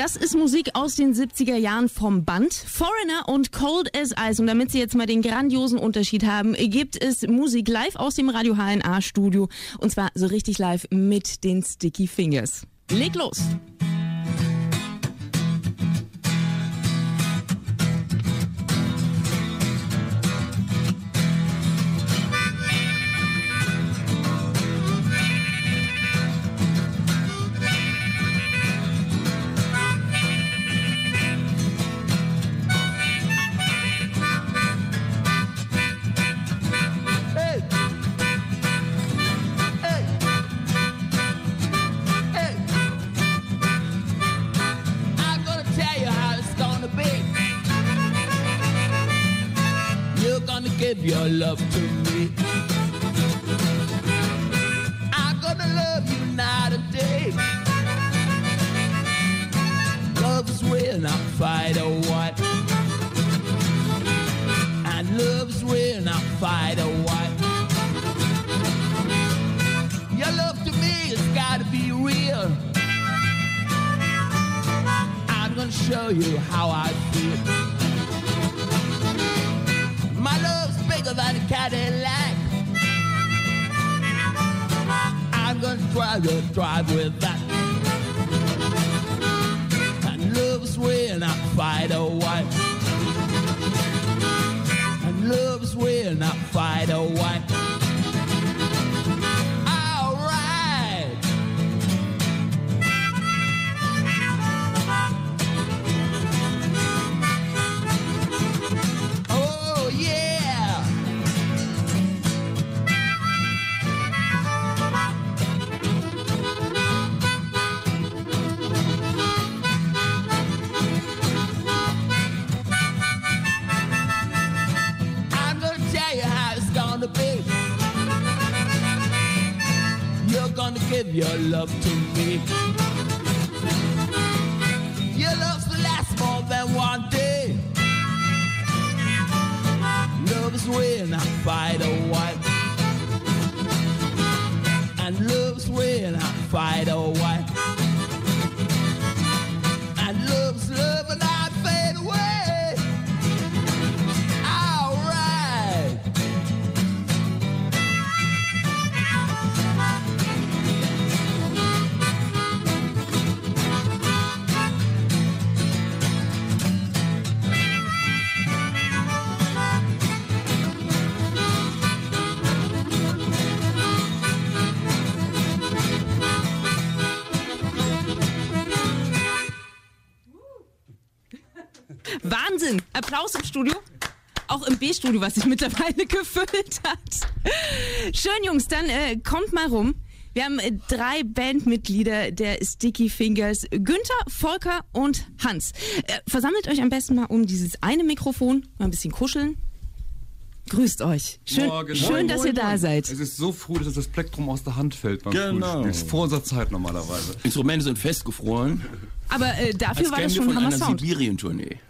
Das ist Musik aus den 70er Jahren vom Band Foreigner und Cold as Ice. Und damit Sie jetzt mal den grandiosen Unterschied haben, gibt es Musik live aus dem Radio HNA Studio. Und zwar so richtig live mit den Sticky Fingers. Leg los! Give your love to me. I'm gonna love you night and day. Love's real, not fight or what. And love's real, not fight or what. Your love to me has gotta be real. I'm gonna show you how I feel. Bigger than a Cadillac. I'm gonna drive your drive with that. And love's real, not fight or what. And love's real, not fight or what. Applaus im Studio. Auch im B-Studio, was sich mittlerweile gefüllt hat. Schön, Jungs, dann äh, kommt mal rum. Wir haben äh, drei Bandmitglieder der Sticky Fingers. Günther, Volker und Hans. Äh, versammelt euch am besten mal um dieses eine Mikrofon, mal ein bisschen kuscheln. Grüßt euch. Schön, Morgen. schön Moin, dass moin, ihr da moin. seid. Es ist so früh, dass das Plektrum aus der Hand fällt beim Genau. Frühspiel. Das ist vor unserer Zeit normalerweise. Instrumente sind festgefroren. Aber äh, dafür Als war das schon von einer. Sibirien-Tournee.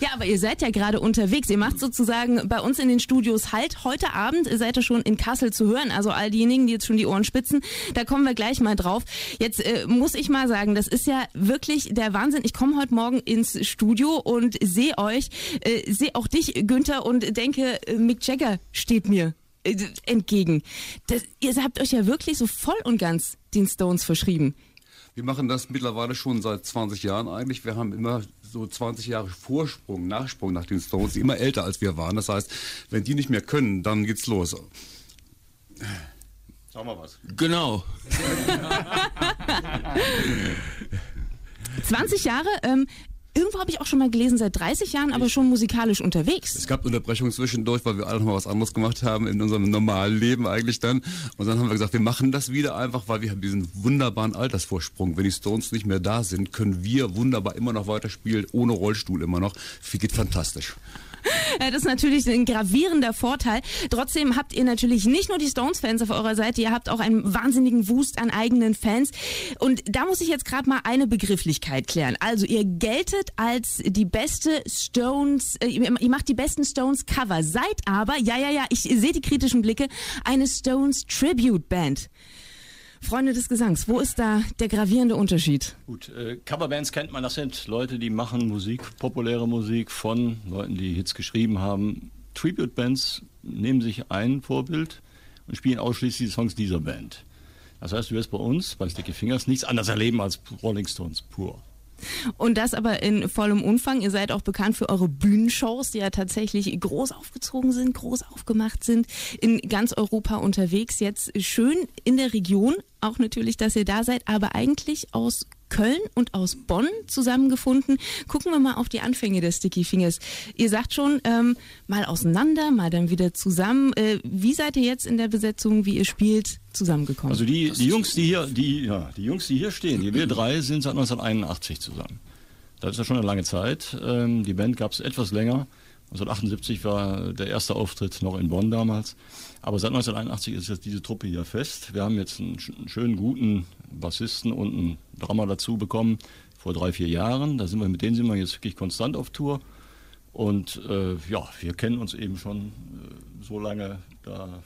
Ja, aber ihr seid ja gerade unterwegs. Ihr macht sozusagen bei uns in den Studios halt. Heute Abend seid ihr schon in Kassel zu hören. Also all diejenigen, die jetzt schon die Ohren spitzen, da kommen wir gleich mal drauf. Jetzt äh, muss ich mal sagen, das ist ja wirklich der Wahnsinn. Ich komme heute Morgen ins Studio und sehe euch, äh, sehe auch dich, Günther, und denke, äh, Mick Jagger steht mir äh, entgegen. Das, ihr habt euch ja wirklich so voll und ganz den Stones verschrieben. Wir machen das mittlerweile schon seit 20 Jahren eigentlich. Wir haben immer so 20 Jahre Vorsprung, Nachsprung nach den Stones, die immer älter als wir waren. Das heißt, wenn die nicht mehr können, dann geht's los. Sag mal was. Genau. 20 Jahre, ähm, irgendwo habe ich auch schon mal gelesen, seit 30 Jahren, aber schon musikalisch unterwegs. Es gab Unterbrechungen zwischendurch, weil wir alle noch mal was anderes gemacht haben in unserem normalen Leben eigentlich dann. Und dann haben wir gesagt, wir machen das wieder einfach, weil wir haben diesen wunderbaren Altersvorsprung. Wenn die Stones nicht mehr da sind, können wir wunderbar immer noch weiterspielen, ohne Rollstuhl immer noch. Geht fantastisch. Ja, Das ist natürlich ein gravierender Vorteil. Trotzdem habt ihr natürlich nicht nur die Stones-Fans auf eurer Seite, ihr habt auch einen wahnsinnigen Wust an eigenen Fans. Und da muss ich jetzt gerade mal eine Begrifflichkeit klären. Also ihr geltet als die beste Stones, äh, ihr macht die besten Stones-Cover, seid aber, ja, ja, ja, ich sehe die kritischen Blicke, eine Stones-Tribute-Band. Freunde des Gesangs, wo ist da der gravierende Unterschied? Gut, äh, Coverbands kennt man, das sind Leute, die machen Musik, populäre Musik von Leuten, die Hits geschrieben haben. Tribute-Bands nehmen sich ein Vorbild und spielen ausschließlich die Songs dieser Band. Das heißt, du wirst bei uns, bei Sticky Fingers, nichts anderes erleben als Rolling Stones pur. Und das aber in vollem Umfang. Ihr seid auch bekannt für eure Bühnenshows, die ja tatsächlich groß aufgezogen sind, groß aufgemacht sind, in ganz Europa unterwegs. Jetzt schön in der Region, auch natürlich, dass ihr da seid, aber eigentlich aus Köln und aus Bonn zusammengefunden. Gucken wir mal auf die Anfänge des Sticky Fingers. Ihr sagt schon, ähm, mal auseinander, mal dann wieder zusammen. Äh, wie seid ihr jetzt in der Besetzung, wie ihr spielt, zusammengekommen? Also die, die Jungs, die hier, die, ja, die Jungs, die hier stehen, die wir drei sind seit 1981 zusammen. Das ist ja schon eine lange Zeit. Ähm, die Band gab es etwas länger. 1978 war der erste Auftritt noch in Bonn damals. Aber seit 1981 ist jetzt diese Truppe hier fest. Wir haben jetzt einen, einen schönen, guten Bassisten und einen Drummer dazu bekommen vor drei, vier Jahren. Da sind wir, mit denen sind wir jetzt wirklich konstant auf Tour. Und äh, ja, wir kennen uns eben schon äh, so lange. Da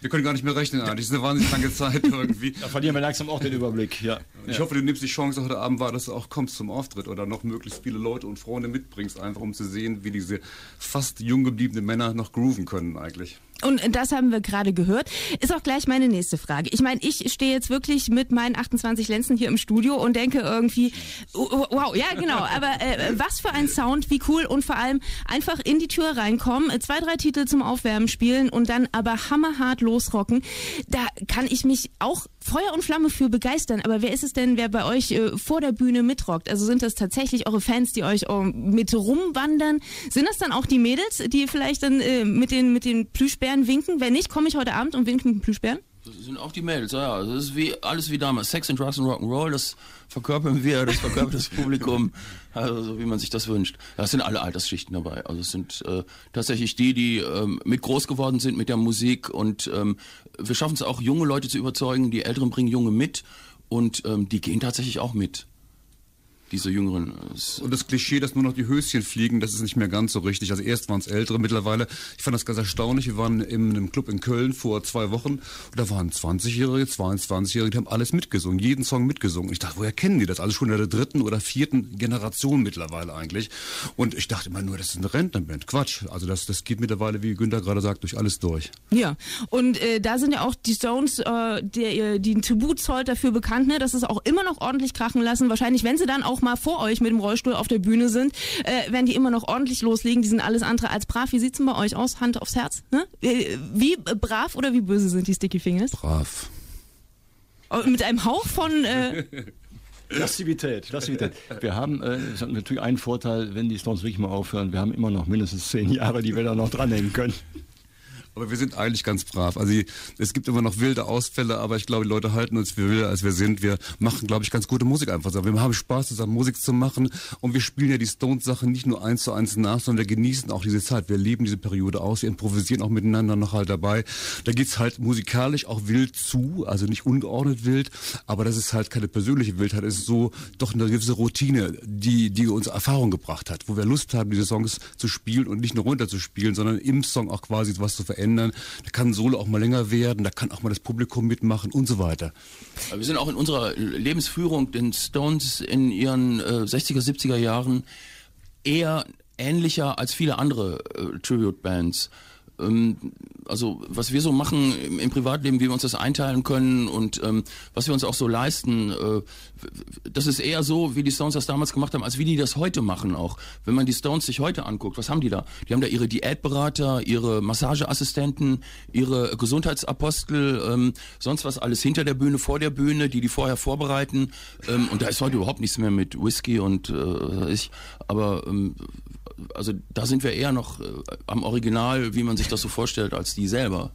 Wir können gar nicht mehr rechnen eigentlich. Das ist eine wahnsinnig lange Zeit irgendwie. Da verlieren wir langsam auch den Überblick, ja. Ich hoffe, du nimmst die Chance heute Abend wahr, dass du auch kommst zum Auftritt oder noch möglichst viele Leute und Freunde mitbringst, einfach um zu sehen, wie diese fast jung gebliebenen Männer noch grooven können eigentlich. Und das haben wir gerade gehört. Ist auch gleich meine nächste Frage. Ich meine, ich stehe jetzt wirklich mit meinen 28 Lenzen hier im Studio und denke irgendwie, oh, oh, wow, ja genau, aber äh, was für ein Sound, wie cool und vor allem einfach in die Tür reinkommen, zwei, drei Titel zum Aufwärmen spielen und dann aber hammerhart losrocken. Da kann ich mich auch Feuer und Flamme für begeistern. Aber wer ist es denn, wer bei euch äh, vor der Bühne mitrockt? Also sind das tatsächlich eure Fans, die euch äh, mit rumwandern? Sind das dann auch die Mädels, die vielleicht dann äh, mit den, mit den Plüschbären winken? Wenn nicht, komme ich heute Abend und winke mit den Plüschbären? Das sind auch die Mädels, ja. Das ist wie alles wie damals. Sex and Drugs and Rock'n'Roll, das verkörpern wir, das verkörpert das Publikum, also so wie man sich das wünscht. Das sind alle Altersschichten dabei. Also es sind äh, tatsächlich die, die ähm, mit groß geworden sind mit der Musik und ähm, wir schaffen es auch, junge Leute zu überzeugen. Die Älteren bringen Junge mit und ähm, die gehen tatsächlich auch mit diese Jüngeren. Es- Und das Klischee, dass nur noch die Höschen fliegen, das ist nicht mehr ganz so richtig. Also erst waren es Ältere, mittlerweile, ich fand das ganz erstaunlich, wir waren in einem Club in Köln vor zwei Wochen und da waren 20-Jährige, 22-Jährige, die haben alles mitgesungen, jeden Song mitgesungen. Und ich dachte, woher kennen die das? Also schon in der dritten oder vierten Generation mittlerweile eigentlich. Und ich dachte immer nur, das ist eine Rentnerband. Quatsch. Also das, das geht mittlerweile, wie Günther gerade sagt, durch alles durch. Ja, und äh, da sind ja auch die Stones, äh, der, die ein Tribut zollt, dafür bekannt, ne, dass es auch immer noch ordentlich krachen lassen. Wahrscheinlich, wenn sie dann auch mal vor euch mit dem Rollstuhl auf der Bühne sind, äh, werden die immer noch ordentlich loslegen. Die sind alles andere als brav. Wie sieht's denn bei euch aus? Hand aufs Herz. Ne? Äh, Wie brav oder wie böse sind die Sticky Fingers? Brav. Oh, Mit einem Hauch von... Äh, Lastivität, Lastivität. Wir haben äh, es hat natürlich einen Vorteil, wenn die Stones wirklich mal aufhören, wir haben immer noch mindestens zehn Jahre, die wir da noch dranhängen können. Aber wir sind eigentlich ganz brav. Also es gibt immer noch wilde Ausfälle, aber ich glaube, die Leute halten uns für wilder, als wir sind. Wir machen, glaube ich, ganz gute Musik einfach. Wir haben Spaß, zusammen Musik zu machen und wir spielen ja die Stones-Sachen nicht nur eins zu eins nach, sondern wir genießen auch diese Zeit. Wir leben diese Periode aus, wir improvisieren auch miteinander noch halt dabei. Da geht's halt musikalisch auch wild zu, also nicht ungeordnet wild, aber das ist halt keine persönliche Wildheit, es ist so doch eine gewisse Routine, die, die uns Erfahrung gebracht hat, wo wir Lust haben, diese Songs zu spielen und nicht nur runterzuspielen, sondern im Song auch quasi was zu verändern. Da kann ein Solo auch mal länger werden, da kann auch mal das Publikum mitmachen und so weiter. Wir sind auch in unserer Lebensführung den Stones in ihren äh, 60er, 70er Jahren eher ähnlicher als viele andere äh, Tribute-Bands. Ähm, also was wir so machen im, Privatleben, wie wir uns das einteilen können und ähm, was wir uns auch so leisten, äh, das ist eher so, wie die Stones das damals gemacht haben, als wie die das heute machen auch. Wenn man die Stones sich heute anguckt, was haben die da? Die haben da ihre Diätberater, ihre Massageassistenten, ihre Gesundheitsapostel, ähm, sonst was alles hinter der Bühne, vor der Bühne, die die vorher vorbereiten. Ähm, und da ist heute überhaupt nichts mehr mit Whisky und äh, ich. Aber ähm, also da sind wir eher noch äh, am Original, wie man sich das so vorstellt, als die selber.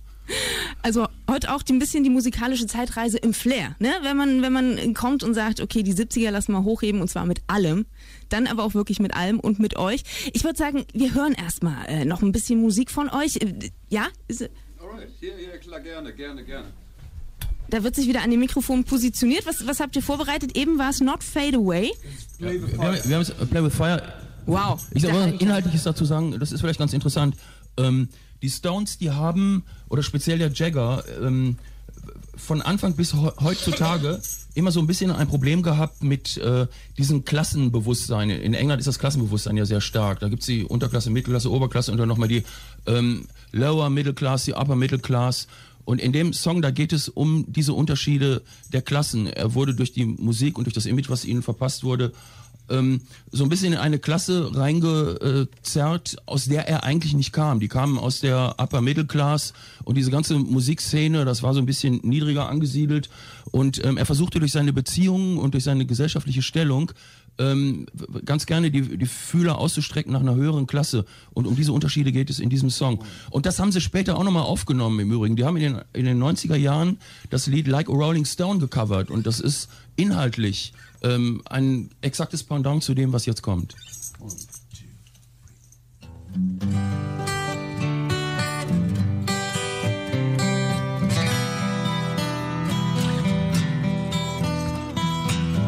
Also heute auch die- ein bisschen die musikalische Zeitreise im Flair, ne? Wenn man wenn man kommt und sagt, okay, die 70er lassen wir hochheben und zwar mit allem, dann aber auch wirklich mit allem und mit euch. Ich würde sagen, wir hören erstmal äh, noch ein bisschen Musik von euch. Äh, Ja, Ist- Alright, ja, ja, klar, gerne, gerne, gerne. da wird sich wieder an dem Mikrofon positioniert. Was was habt ihr vorbereitet? Eben war es Not Fade Away. Wir haben, wir haben äh, Play with Fire. Wow. Ich sag dachte, mal, inhaltliches dazu sagen, das ist vielleicht ganz interessant. Ähm, die Stones, die haben, oder speziell der Jagger, ähm, von Anfang bis heutzutage immer so ein bisschen ein Problem gehabt mit äh, diesem Klassenbewusstsein. In England ist das Klassenbewusstsein ja sehr stark. Da gibt's die Unterklasse, Mittelklasse, Oberklasse und dann nochmal die ähm, Lower Middle Class, die Upper Middle Class. Und in dem Song, da geht es um diese Unterschiede der Klassen. Er wurde durch die Musik und durch das Image, was ihnen verpasst wurde, ähm, so ein bisschen in eine Klasse reingezerrt, aus der er eigentlich nicht kam. Die kamen aus der Upper Middle Class und diese ganze Musikszene, das war so ein bisschen niedriger angesiedelt. Und ähm, er versuchte durch seine Beziehungen und durch seine gesellschaftliche Stellung ähm, ganz gerne die, die Fühler auszustrecken nach einer höheren Klasse. Und um diese Unterschiede geht es in diesem Song. Und das haben sie später auch nochmal aufgenommen im Übrigen. Die haben in den, in den 90er Jahren das Lied Like a Rolling Stone gecovert. Und das ist inhaltlich ähm, ein exaktes Pendant zu dem, was jetzt kommt.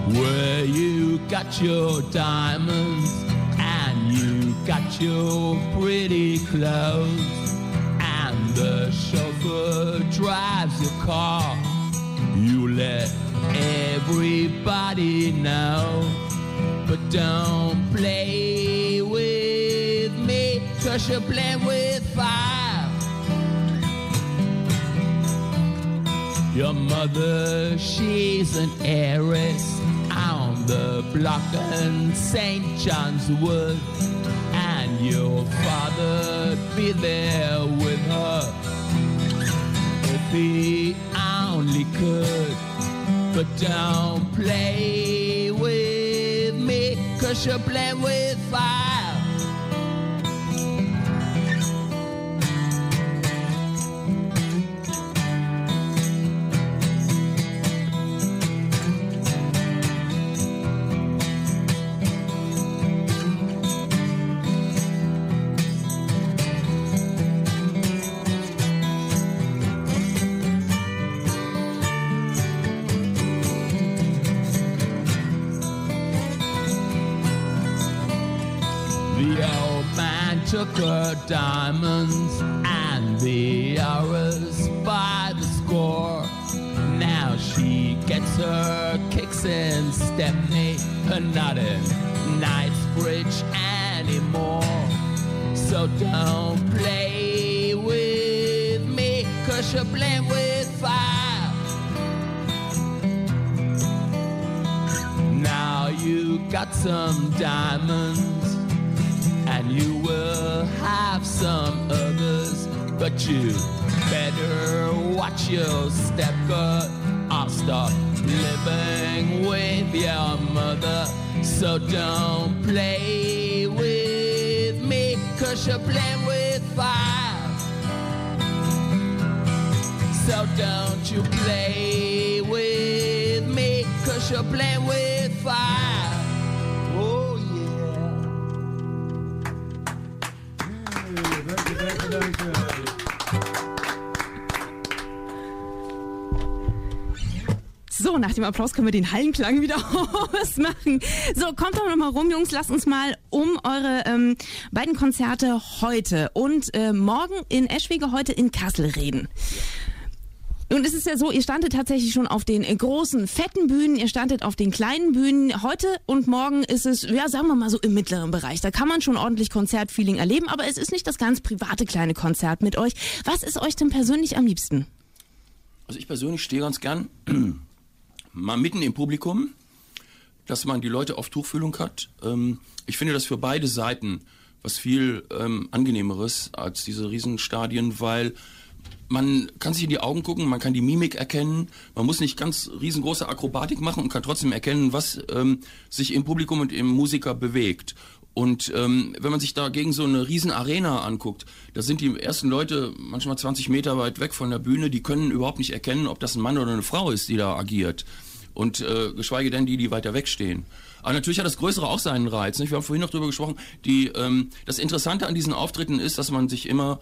Where you got your diamonds and you got your pretty clothes and the chauffeur drives your car. You let everybody know, but don't play with me, cause you're playing with fire. Your mother, she's an heiress on the block in St. John's Wood. And your father'd be there with her if he only could. But don't play with me, cause you're playing with fire. Diamonds and the hours by the score. Now she gets her kicks in Stepney, and not in Knightsbridge anymore. So don't play with me, cause you're playing with fire. Now you got some diamonds and you will but you better watch your step, cause I'll stop living with your mother. So don't play with me, cause you're playing with fire. So don't you play with me, cause you're playing with Nach dem Applaus können wir den Hallenklang wieder ausmachen. So, kommt doch noch mal rum, Jungs. Lasst uns mal um eure ähm, beiden Konzerte heute und äh, morgen in Eschwege, heute in Kassel reden. Und es ist ja so, ihr standet tatsächlich schon auf den äh, großen, fetten Bühnen, ihr standet auf den kleinen Bühnen. Heute und morgen ist es, ja, sagen wir mal so im mittleren Bereich. Da kann man schon ordentlich Konzertfeeling erleben, aber es ist nicht das ganz private kleine Konzert mit euch. Was ist euch denn persönlich am liebsten? Also ich persönlich stehe ganz gern mal mitten im Publikum, dass man die Leute auf Tuchfühlung hat. Ähm, ich finde das für beide Seiten was viel ähm, angenehmeres als diese Riesenstadien, weil man kann sich in die Augen gucken, man kann die Mimik erkennen, man muss nicht ganz riesengroße Akrobatik machen und kann trotzdem erkennen, was ähm, sich im Publikum und im Musiker bewegt. Und ähm, wenn man sich dagegen so eine riesen Arena anguckt, da sind die ersten Leute manchmal 20 Meter weit weg von der Bühne, die können überhaupt nicht erkennen, ob das ein Mann oder eine Frau ist, die da agiert. Und äh, geschweige denn die, die weiter wegstehen. Aber natürlich hat das Größere auch seinen Reiz. Nicht? Wir haben vorhin noch drüber gesprochen. Die, ähm, das Interessante an diesen Auftritten ist, dass man sich immer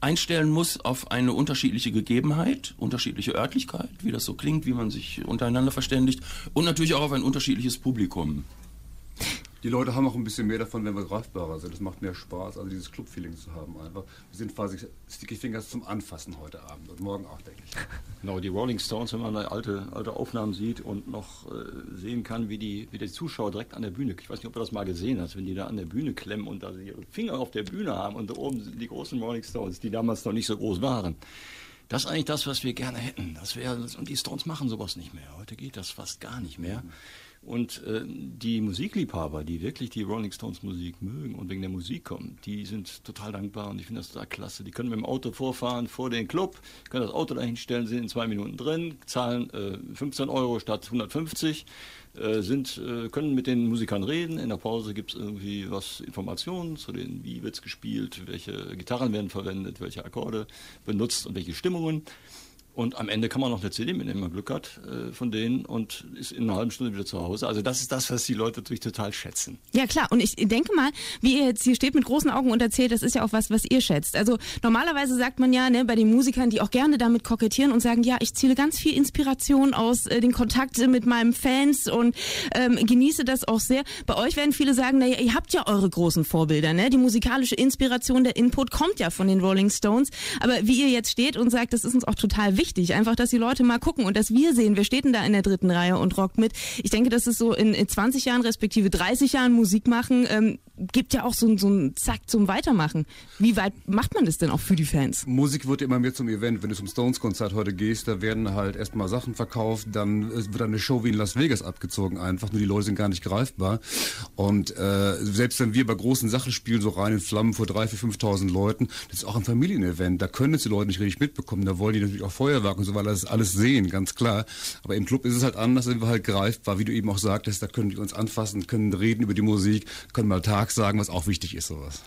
einstellen muss auf eine unterschiedliche Gegebenheit, unterschiedliche Örtlichkeit, wie das so klingt, wie man sich untereinander verständigt und natürlich auch auf ein unterschiedliches Publikum. Die Leute haben auch ein bisschen mehr davon, wenn wir greifbarer sind. Das macht mehr Spaß, also dieses Club-Feeling zu haben einfach. Wir sind quasi Sticky Fingers zum Anfassen heute Abend und morgen auch, denke ich. Genau, die Rolling Stones, wenn man da alte, alte Aufnahmen sieht und noch äh, sehen kann, wie die, wie die Zuschauer direkt an der Bühne, ich weiß nicht, ob du das mal gesehen hast, wenn die da an der Bühne klemmen und da ihre Finger auf der Bühne haben und da oben sind die großen Rolling Stones, die damals noch nicht so groß waren. Das ist eigentlich das, was wir gerne hätten. Das wäre, und die Stones machen sowas nicht mehr. Heute geht das fast gar nicht mehr. Und äh, die Musikliebhaber, die wirklich die Rolling Stones Musik mögen und wegen der Musik kommen, die sind total dankbar und ich finde das total klasse. Die können mit dem Auto vorfahren vor den Club, können das Auto dahin stellen, sind in zwei Minuten drin, zahlen äh, 15 Euro statt 150, äh, sind, äh, können mit den Musikern reden. In der Pause gibt es irgendwie was Informationen zu den, wie wird's gespielt, welche Gitarren werden verwendet, welche Akkorde benutzt und welche Stimmungen. Und am Ende kann man noch eine CD mitnehmen, wenn man Glück hat, äh, von denen und ist in einer halben Stunde wieder zu Hause. Also das ist das, was die Leute natürlich total schätzen. Ja klar, und ich denke mal, wie ihr jetzt hier steht mit großen Augen und erzählt, das ist ja auch was, was ihr schätzt. Also normalerweise sagt man ja ne, bei den Musikern, die auch gerne damit kokettieren und sagen, ja, ich ziele ganz viel Inspiration aus äh, den Kontakt mit meinen Fans und ähm, genieße das auch sehr. Bei euch werden viele sagen, naja, ihr habt ja eure großen Vorbilder, ne? Die musikalische Inspiration, der Input kommt ja von den Rolling Stones. Aber wie ihr jetzt steht und sagt, das ist uns auch total wichtig, einfach, dass die Leute mal gucken und dass wir sehen, wer steht da in der dritten Reihe und rockt mit. Ich denke, dass es so in, in 20 Jahren respektive 30 Jahren Musik machen, ähm, gibt ja auch so, so einen Zack zum Weitermachen. Wie weit macht man das denn auch für die Fans? Musik wird immer mehr zum Event. Wenn du zum Stones-Konzert heute gehst, da werden halt erstmal Sachen verkauft, dann äh, wird eine Show wie in Las Vegas abgezogen einfach, nur die Leute sind gar nicht greifbar. Und äh, selbst wenn wir bei großen Sachen spielen, so rein in Flammen vor 3.000, 4.000 Leuten, das ist auch ein Familienevent, da können es die Leute nicht richtig mitbekommen, da wollen die natürlich auch Feuerwerk und so weiter, das alles sehen, ganz klar. Aber im Club ist es halt anders, sind wir halt greifbar, wie du eben auch sagtest, da können die uns anfassen, können reden über die Musik, können mal Sagen, was auch wichtig ist, sowas.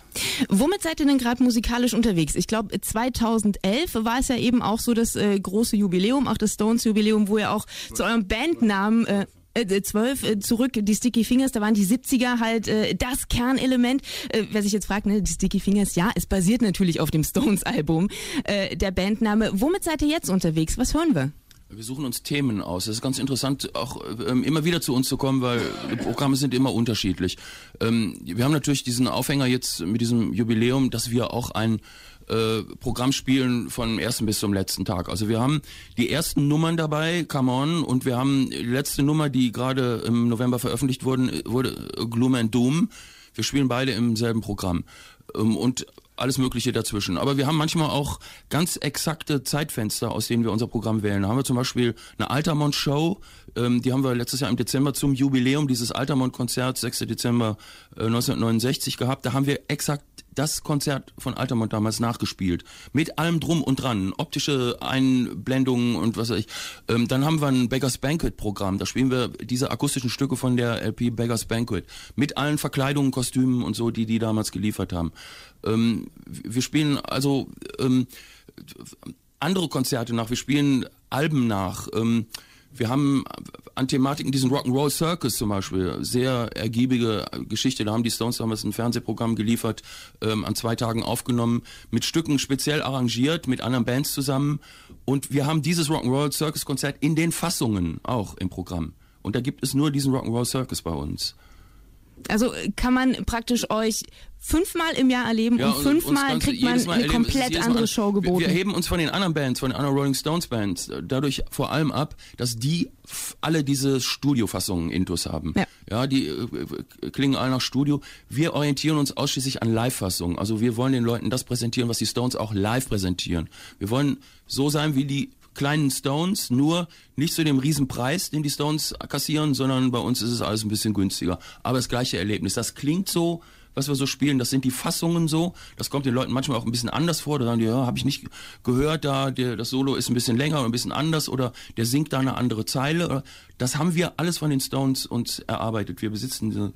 Womit seid ihr denn gerade musikalisch unterwegs? Ich glaube, 2011 war es ja eben auch so das äh, große Jubiläum, auch das Stones-Jubiläum, wo ihr auch zu eurem Bandnamen äh, äh, 12 äh, zurück, die Sticky Fingers, da waren die 70er halt äh, das Kernelement. Äh, wer sich jetzt fragt, ne, die Sticky Fingers, ja, es basiert natürlich auf dem Stones-Album, äh, der Bandname. Womit seid ihr jetzt unterwegs? Was hören wir? Wir suchen uns Themen aus. Es ist ganz interessant, auch ähm, immer wieder zu uns zu kommen, weil die Programme sind immer unterschiedlich. Ähm, wir haben natürlich diesen Aufhänger jetzt mit diesem Jubiläum, dass wir auch ein äh, Programm spielen von ersten bis zum letzten Tag. Also wir haben die ersten Nummern dabei, Come On, und wir haben die letzte Nummer, die gerade im November veröffentlicht wurden, wurde äh, Gloom and Doom. Wir spielen beide im selben Programm. Ähm, und alles Mögliche dazwischen. Aber wir haben manchmal auch ganz exakte Zeitfenster, aus denen wir unser Programm wählen. Da haben wir zum Beispiel eine Altermond-Show, ähm, die haben wir letztes Jahr im Dezember zum Jubiläum dieses Altermond-Konzerts, 6. Dezember äh, 1969 gehabt. Da haben wir exakt das Konzert von Altermond damals nachgespielt. Mit allem drum und dran. Optische Einblendungen und was weiß ich. Ähm, dann haben wir ein Beggars Banquet Programm. Da spielen wir diese akustischen Stücke von der LP Beggars Banquet. Mit allen Verkleidungen, Kostümen und so, die die damals geliefert haben. Ähm, wir spielen also ähm, andere Konzerte nach. Wir spielen Alben nach. Wir haben an Thematiken diesen Rock'n'Roll Circus zum Beispiel, sehr ergiebige Geschichte. Da haben die Stones damals ein Fernsehprogramm geliefert, ähm, an zwei Tagen aufgenommen, mit Stücken speziell arrangiert, mit anderen Bands zusammen. Und wir haben dieses Rock'n'Roll Circus Konzert in den Fassungen auch im Programm. Und da gibt es nur diesen Rock'n'Roll Circus bei uns. Also kann man praktisch euch fünfmal im Jahr erleben Ja, und und fünfmal kriegt man eine erleben, komplett andere an- Show wir, geboten. wir heben uns von den anderen Bands, von den anderen Rolling Stones Bands, äh, dadurch vor allem ab, dass die alle diese Studiofassungen intus haben. Ja. Ja, die äh, äh, klingen alle nach Studio. Wir orientieren uns ausschließlich an Live-Fassungen. Also wir wollen den Leuten das präsentieren, was die Stones auch live präsentieren. Wir wollen so sein wie die kleinen Stones, nur nicht zu dem Riesenpreis, den die Stones kassieren, sondern bei uns ist es alles ein bisschen günstiger. Aber das gleiche Erlebnis. Das klingt so, was wir so spielen, das sind die Fassungen so. Das kommt den Leuten manchmal auch ein bisschen anders vor. Da sagen die, ja, habe ich nicht gehört, da der, das Solo ist ein bisschen länger und ein bisschen anders oder der singt da eine andere Zeile. Das haben wir alles von den Stones uns erarbeitet. Wir besitzen diese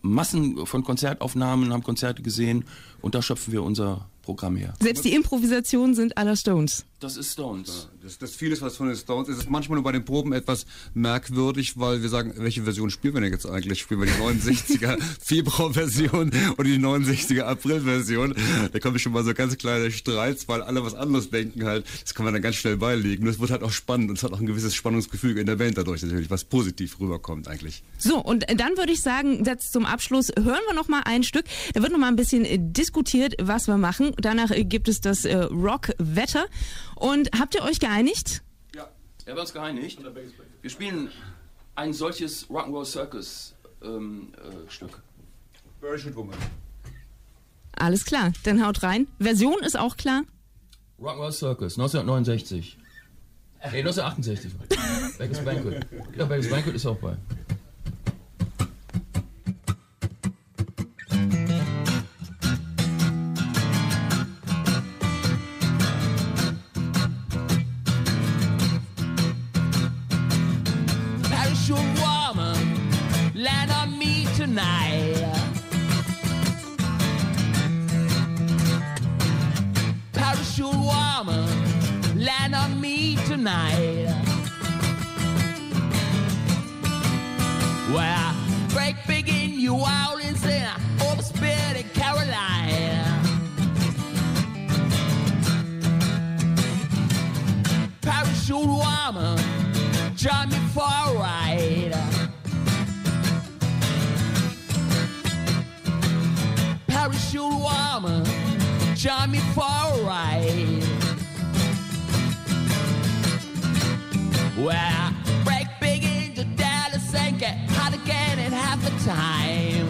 Massen von Konzertaufnahmen, haben Konzerte gesehen und da schöpfen wir unser Programm her. Selbst die Improvisationen sind aller Stones. Das ist Stones. Das, das vieles, was von den Stones ist, ist manchmal nur bei den Proben etwas merkwürdig, weil wir sagen, welche Version spielen wir denn jetzt eigentlich? Spielen wir die 69er Februar-Version oder die 69er April-Version? Da kommen schon mal so ganz kleine Streits, weil alle was anderes denken halt. Das kann man dann ganz schnell beilegen. Das wird halt auch spannend und es hat auch ein gewisses Spannungsgefühl in der Band dadurch natürlich, was positiv rüberkommt eigentlich. So, und dann würde ich sagen, jetzt zum Abschluss hören wir noch mal ein Stück. Da wird noch mal ein bisschen äh, diskutiert, was wir machen. Danach äh, gibt es das äh, Rock-Wetter. Und habt ihr euch geeinigt? Ja, wir haben uns geeinigt. Wir spielen ein solches Rock'n'Roll Circus ähm, äh, Stück. Parachute Woman. Alles klar, dann haut rein. Version ist auch klar. Rock'n'Roll Circus, 1969. Nee, 1968. Beggars Banquet. Ja, Beggars Banquet ist auch bei. Well, break big into Dallas and get hot again in half the time.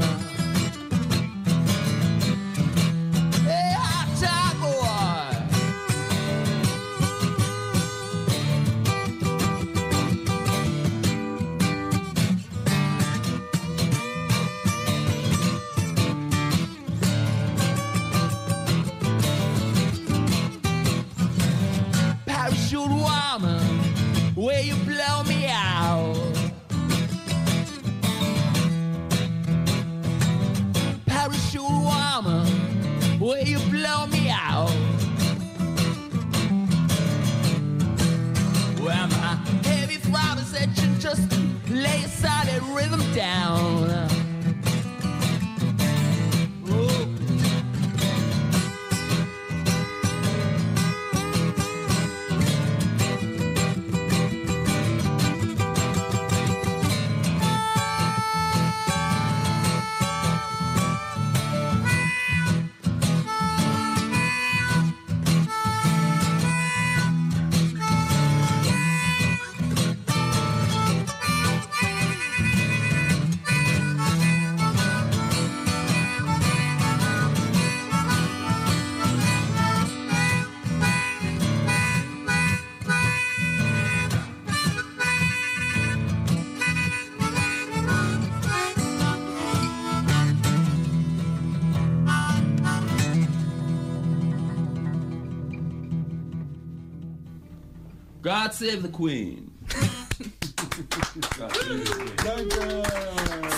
God save the Queen.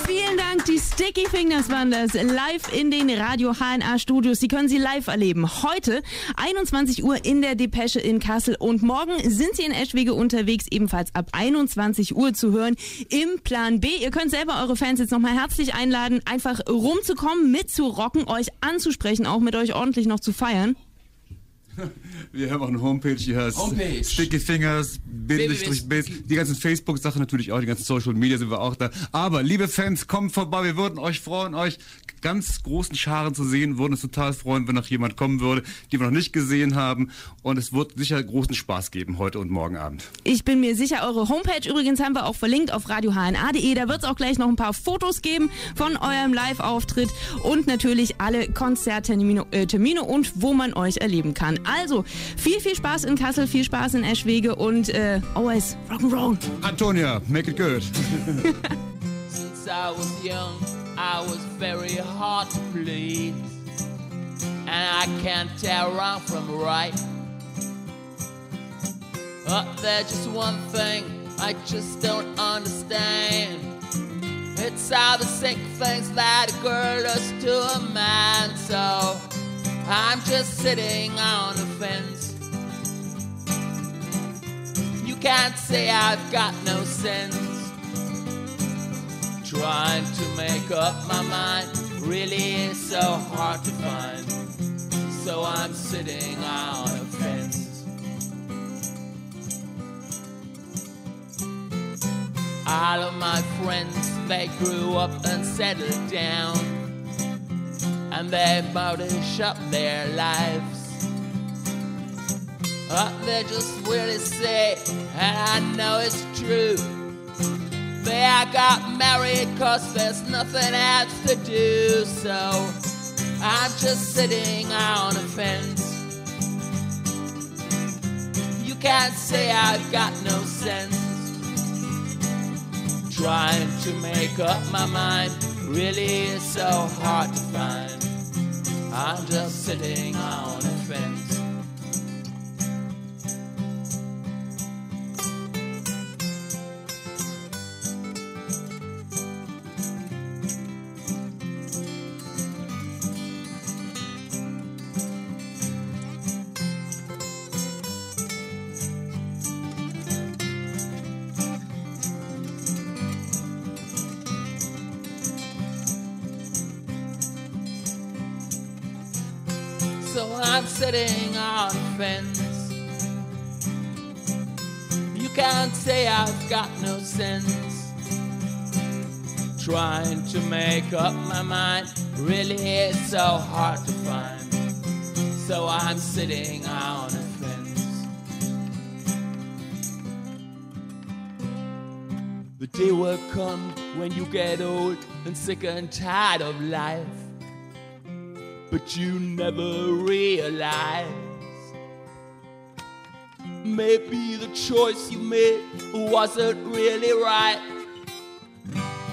Vielen Dank, die Sticky Fingers waren das live in den Radio HNA Studios. Sie können sie live erleben. Heute 21 Uhr in der Depesche in Kassel und morgen sind sie in Eschwege unterwegs, ebenfalls ab 21 Uhr zu hören im Plan B. Ihr könnt selber eure Fans jetzt nochmal herzlich einladen, einfach rumzukommen, mitzurocken, euch anzusprechen, auch mit euch ordentlich noch zu feiern. Wir haben auch eine Homepage, die heißt Homepage. Sticky Fingers, Bindestrich Bass. Die ganzen Facebook-Sachen natürlich auch, die ganzen Social Media sind wir auch da. Aber liebe Fans, kommt vorbei, wir würden euch freuen, euch ganz großen Scharen zu sehen, würden uns total freuen, wenn noch jemand kommen würde, die wir noch nicht gesehen haben. Und es wird sicher großen Spaß geben heute und morgen Abend. Ich bin mir sicher, eure Homepage übrigens haben wir auch verlinkt auf radiohna.de. Da wird es auch gleich noch ein paar Fotos geben von eurem Live-Auftritt und natürlich alle Konzerttermine äh, Termine und wo man euch erleben kann. Also viel, viel Spaß in Kassel, viel Spaß in Eschwege und äh, always Rock'n'Roll. Antonia, make it good. Since I was young, I was very hard to please. And I can't tell wrong from right. But there's just one thing I just don't understand. It's all the sick things that a girl does to a man. So I'm just sitting on a fence. You can't say I've got no sense. Trying to make up my mind really is so hard to find. So I'm sitting on a fence. All of my friends, they grew up and settled down. And they polish up their lives. Uh, they just really say, and I know it's true. They got married cause there's nothing else to do. So I'm just sitting on a fence. You can't say I've got no sense. Trying to make up my mind really is so hard to find. I'm just sitting on sitting on a fence. You can't say I've got no sense. Trying to make up my mind really is so hard to find. So I'm sitting on a fence. The day will come when you get old and sick and tired of life but you never realize. Maybe the choice you made wasn't really right.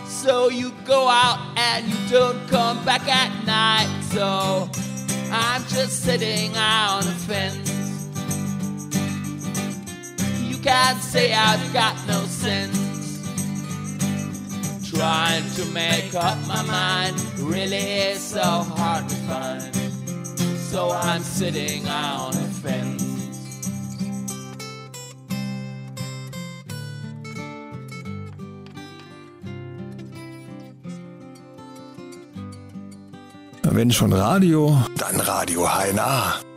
So you go out and you don't come back at night. So I'm just sitting on a fence. You can't say I've got no sense trying to make up my mind really is so hard to find. So I'm sitting on a fence. Wenn schon Radio, dann Radio HNA.